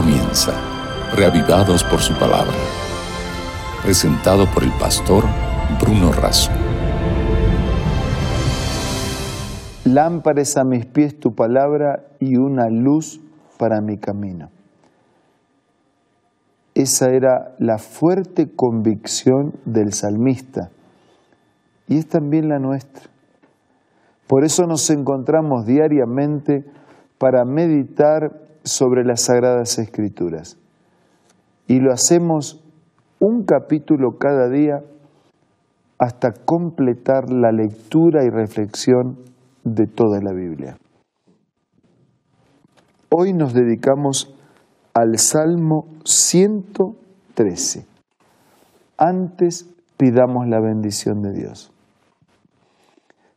comienza, reavivados por su palabra. Presentado por el pastor Bruno Razo. Lámparas a mis pies tu palabra y una luz para mi camino. Esa era la fuerte convicción del salmista y es también la nuestra. Por eso nos encontramos diariamente para meditar sobre las Sagradas Escrituras. Y lo hacemos un capítulo cada día hasta completar la lectura y reflexión de toda la Biblia. Hoy nos dedicamos al Salmo 113. Antes pidamos la bendición de Dios.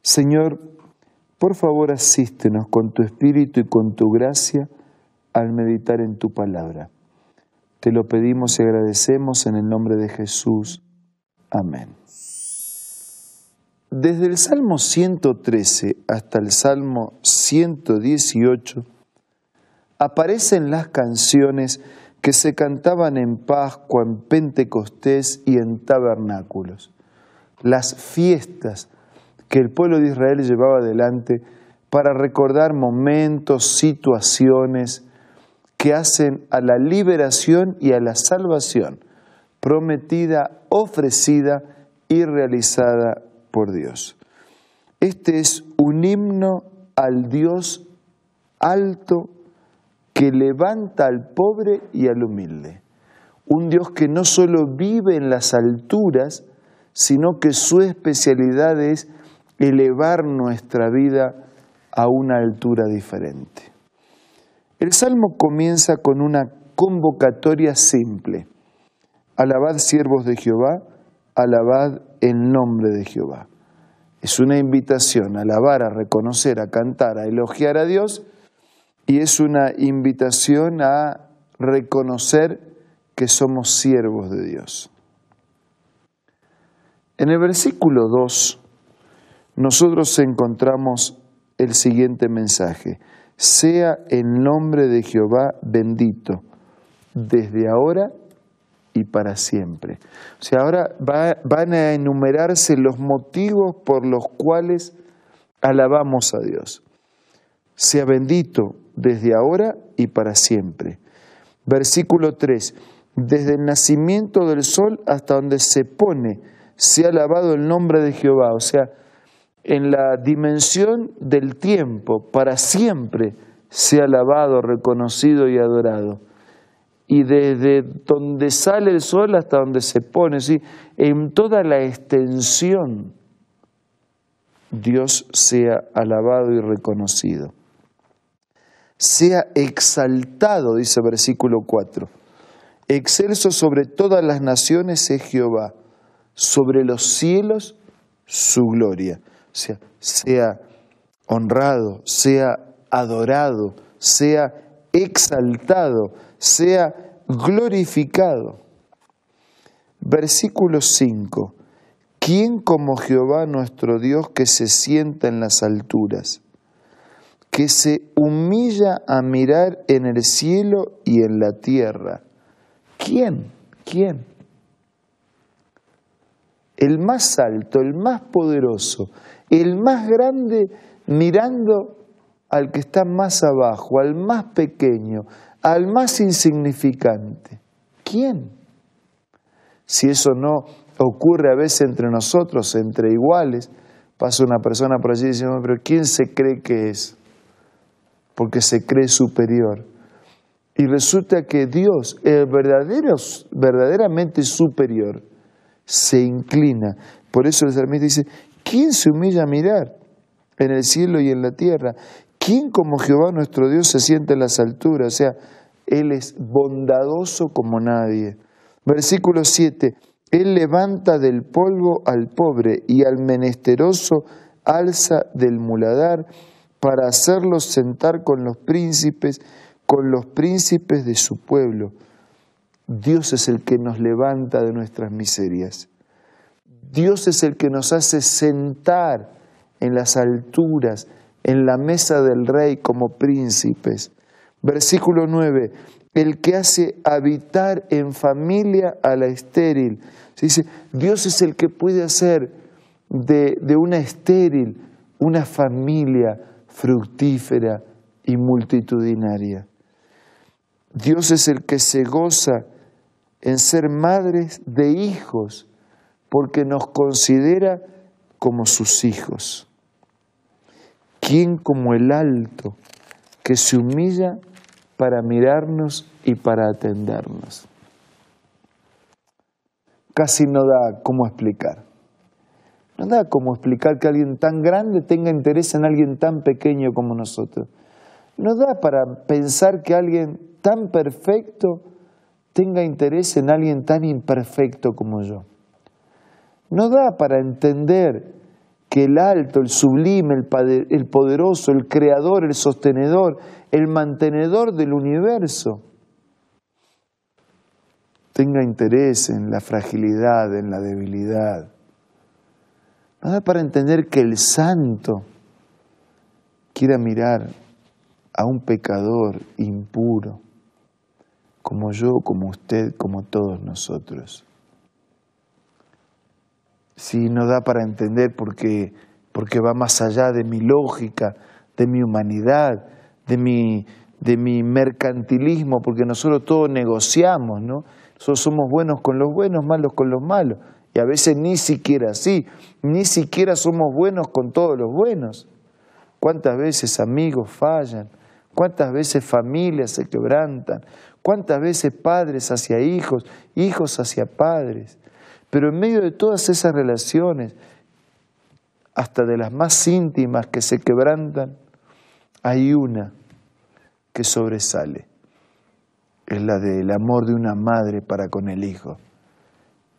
Señor, por favor asístenos con tu espíritu y con tu gracia al meditar en tu palabra. Te lo pedimos y agradecemos en el nombre de Jesús. Amén. Desde el Salmo 113 hasta el Salmo 118 aparecen las canciones que se cantaban en Pascua, en Pentecostés y en tabernáculos, las fiestas que el pueblo de Israel llevaba adelante para recordar momentos, situaciones, que hacen a la liberación y a la salvación prometida, ofrecida y realizada por Dios. Este es un himno al Dios alto que levanta al pobre y al humilde. Un Dios que no solo vive en las alturas, sino que su especialidad es elevar nuestra vida a una altura diferente. El salmo comienza con una convocatoria simple. Alabad siervos de Jehová, alabad el nombre de Jehová. Es una invitación a alabar, a reconocer, a cantar, a elogiar a Dios y es una invitación a reconocer que somos siervos de Dios. En el versículo 2 nosotros encontramos el siguiente mensaje sea el nombre de Jehová bendito, desde ahora y para siempre. O sea, ahora van a enumerarse los motivos por los cuales alabamos a Dios. Sea bendito desde ahora y para siempre. Versículo 3. Desde el nacimiento del sol hasta donde se pone, sea alabado el nombre de Jehová. O sea, en la dimensión del tiempo, para siempre, sea alabado, reconocido y adorado. Y desde donde sale el sol hasta donde se pone, ¿sí? en toda la extensión, Dios sea alabado y reconocido. Sea exaltado, dice versículo 4. Excelso sobre todas las naciones es Jehová, sobre los cielos su gloria sea, sea honrado, sea adorado, sea exaltado, sea glorificado. Versículo 5. ¿Quién como Jehová nuestro Dios que se sienta en las alturas, que se humilla a mirar en el cielo y en la tierra? ¿Quién? ¿Quién? El más alto, el más poderoso, el más grande mirando al que está más abajo, al más pequeño, al más insignificante. ¿Quién? Si eso no ocurre a veces entre nosotros, entre iguales, pasa una persona por allí diciendo, pero ¿quién se cree que es? Porque se cree superior. Y resulta que Dios, el verdadero, verdaderamente superior, se inclina. Por eso el salmista dice, ¿Quién se humilla a mirar en el cielo y en la tierra? ¿Quién como Jehová nuestro Dios se siente en las alturas? O sea, Él es bondadoso como nadie. Versículo 7. Él levanta del polvo al pobre y al menesteroso alza del muladar para hacerlos sentar con los príncipes, con los príncipes de su pueblo. Dios es el que nos levanta de nuestras miserias. Dios es el que nos hace sentar en las alturas, en la mesa del rey como príncipes. Versículo 9, el que hace habitar en familia a la estéril. Se dice, Dios es el que puede hacer de, de una estéril una familia fructífera y multitudinaria. Dios es el que se goza en ser madres de hijos porque nos considera como sus hijos. ¿Quién como el alto que se humilla para mirarnos y para atendernos? Casi no da cómo explicar. No da cómo explicar que alguien tan grande tenga interés en alguien tan pequeño como nosotros. No da para pensar que alguien tan perfecto tenga interés en alguien tan imperfecto como yo. No da para entender que el alto, el sublime, el poderoso, el creador, el sostenedor, el mantenedor del universo, tenga interés en la fragilidad, en la debilidad. Nada para entender que el santo quiera mirar a un pecador impuro, como yo, como usted, como todos nosotros si no da para entender porque, porque va más allá de mi lógica, de mi humanidad, de mi, de mi mercantilismo, porque nosotros todos negociamos, ¿no? Nosotros somos buenos con los buenos, malos con los malos. Y a veces ni siquiera así, ni siquiera somos buenos con todos los buenos. ¿Cuántas veces amigos fallan? ¿Cuántas veces familias se quebrantan? ¿Cuántas veces padres hacia hijos, hijos hacia padres? Pero en medio de todas esas relaciones, hasta de las más íntimas que se quebrantan, hay una que sobresale. Es la del amor de una madre para con el hijo.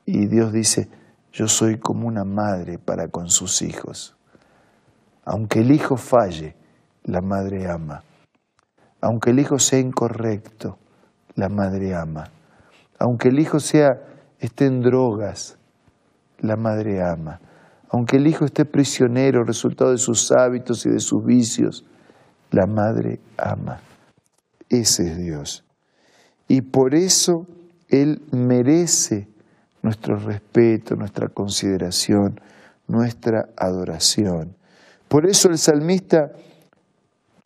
Y Dios dice, yo soy como una madre para con sus hijos. Aunque el hijo falle, la madre ama. Aunque el hijo sea incorrecto, la madre ama. Aunque el hijo sea esté en drogas, la madre ama. Aunque el hijo esté prisionero, resultado de sus hábitos y de sus vicios, la madre ama. Ese es Dios. Y por eso Él merece nuestro respeto, nuestra consideración, nuestra adoración. Por eso el salmista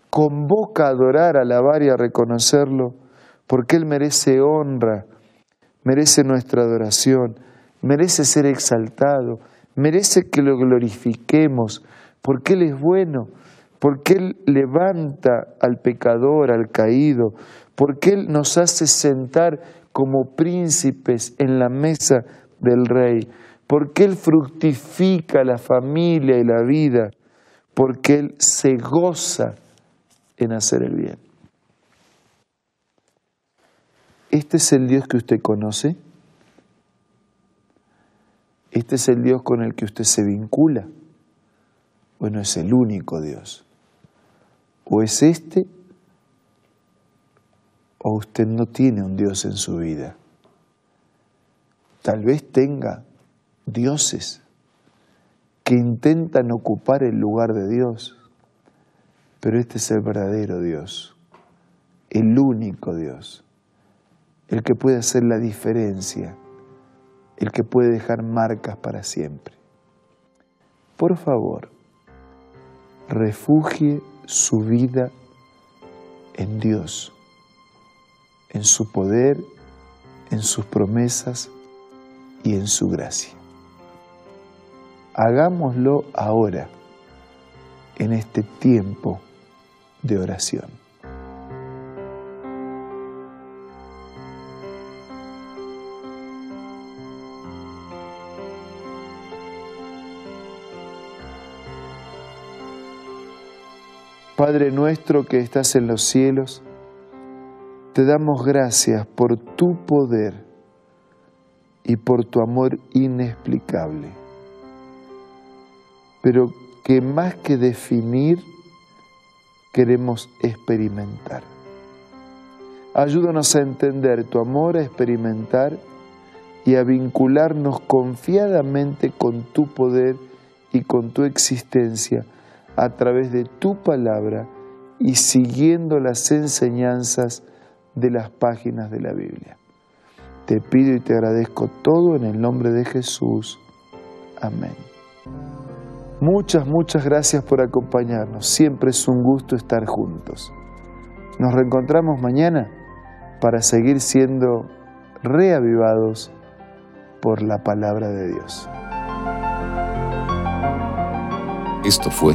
convoca a adorar, a alabar y a reconocerlo, porque Él merece honra, merece nuestra adoración, merece ser exaltado, merece que lo glorifiquemos, porque Él es bueno, porque Él levanta al pecador, al caído, porque Él nos hace sentar como príncipes en la mesa del rey, porque Él fructifica la familia y la vida, porque Él se goza en hacer el bien. ¿Este es el Dios que usted conoce? ¿Este es el Dios con el que usted se vincula? Bueno, es el único Dios. O es este, o usted no tiene un Dios en su vida. Tal vez tenga dioses que intentan ocupar el lugar de Dios, pero este es el verdadero Dios, el único Dios el que puede hacer la diferencia, el que puede dejar marcas para siempre. Por favor, refugie su vida en Dios, en su poder, en sus promesas y en su gracia. Hagámoslo ahora, en este tiempo de oración. Padre nuestro que estás en los cielos, te damos gracias por tu poder y por tu amor inexplicable, pero que más que definir, queremos experimentar. Ayúdanos a entender tu amor, a experimentar y a vincularnos confiadamente con tu poder y con tu existencia a través de tu palabra y siguiendo las enseñanzas de las páginas de la Biblia. Te pido y te agradezco todo en el nombre de Jesús. Amén. Muchas, muchas gracias por acompañarnos. Siempre es un gusto estar juntos. Nos reencontramos mañana para seguir siendo reavivados por la palabra de Dios. Esto fue